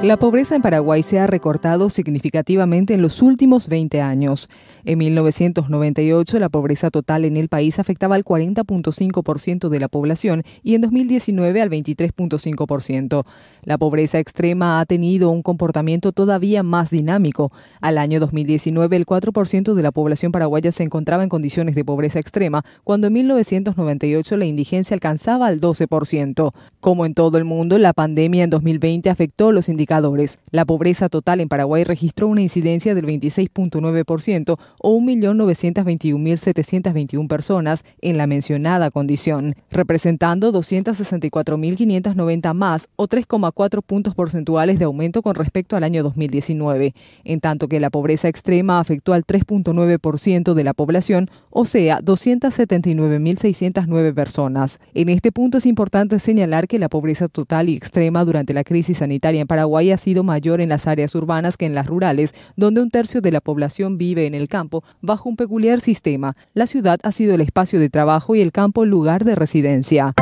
La pobreza en Paraguay se ha recortado significativamente en los últimos 20 años. En 1998 la pobreza total en el país afectaba al 40.5% de la población y en 2019 al 23.5%. La pobreza extrema ha tenido un comportamiento todavía más dinámico. Al año 2019 el 4% de la población paraguaya se encontraba en condiciones de pobreza extrema, cuando en 1998 la indigencia alcanzaba al 12%. Como en todo el mundo, la pandemia en 2020 afectó los indicadores la pobreza total en Paraguay registró una incidencia del 26.9% o 1.921.721 personas en la mencionada condición, representando 264.590 más o 3,4 puntos porcentuales de aumento con respecto al año 2019, en tanto que la pobreza extrema afectó al 3.9% de la población, o sea, 279.609 personas. En este punto es importante señalar que la pobreza total y extrema durante la crisis sanitaria en Paraguay ha sido mayor en las áreas urbanas que en las rurales, donde un tercio de la población vive en el campo bajo un peculiar sistema. La ciudad ha sido el espacio de trabajo y el campo lugar de residencia.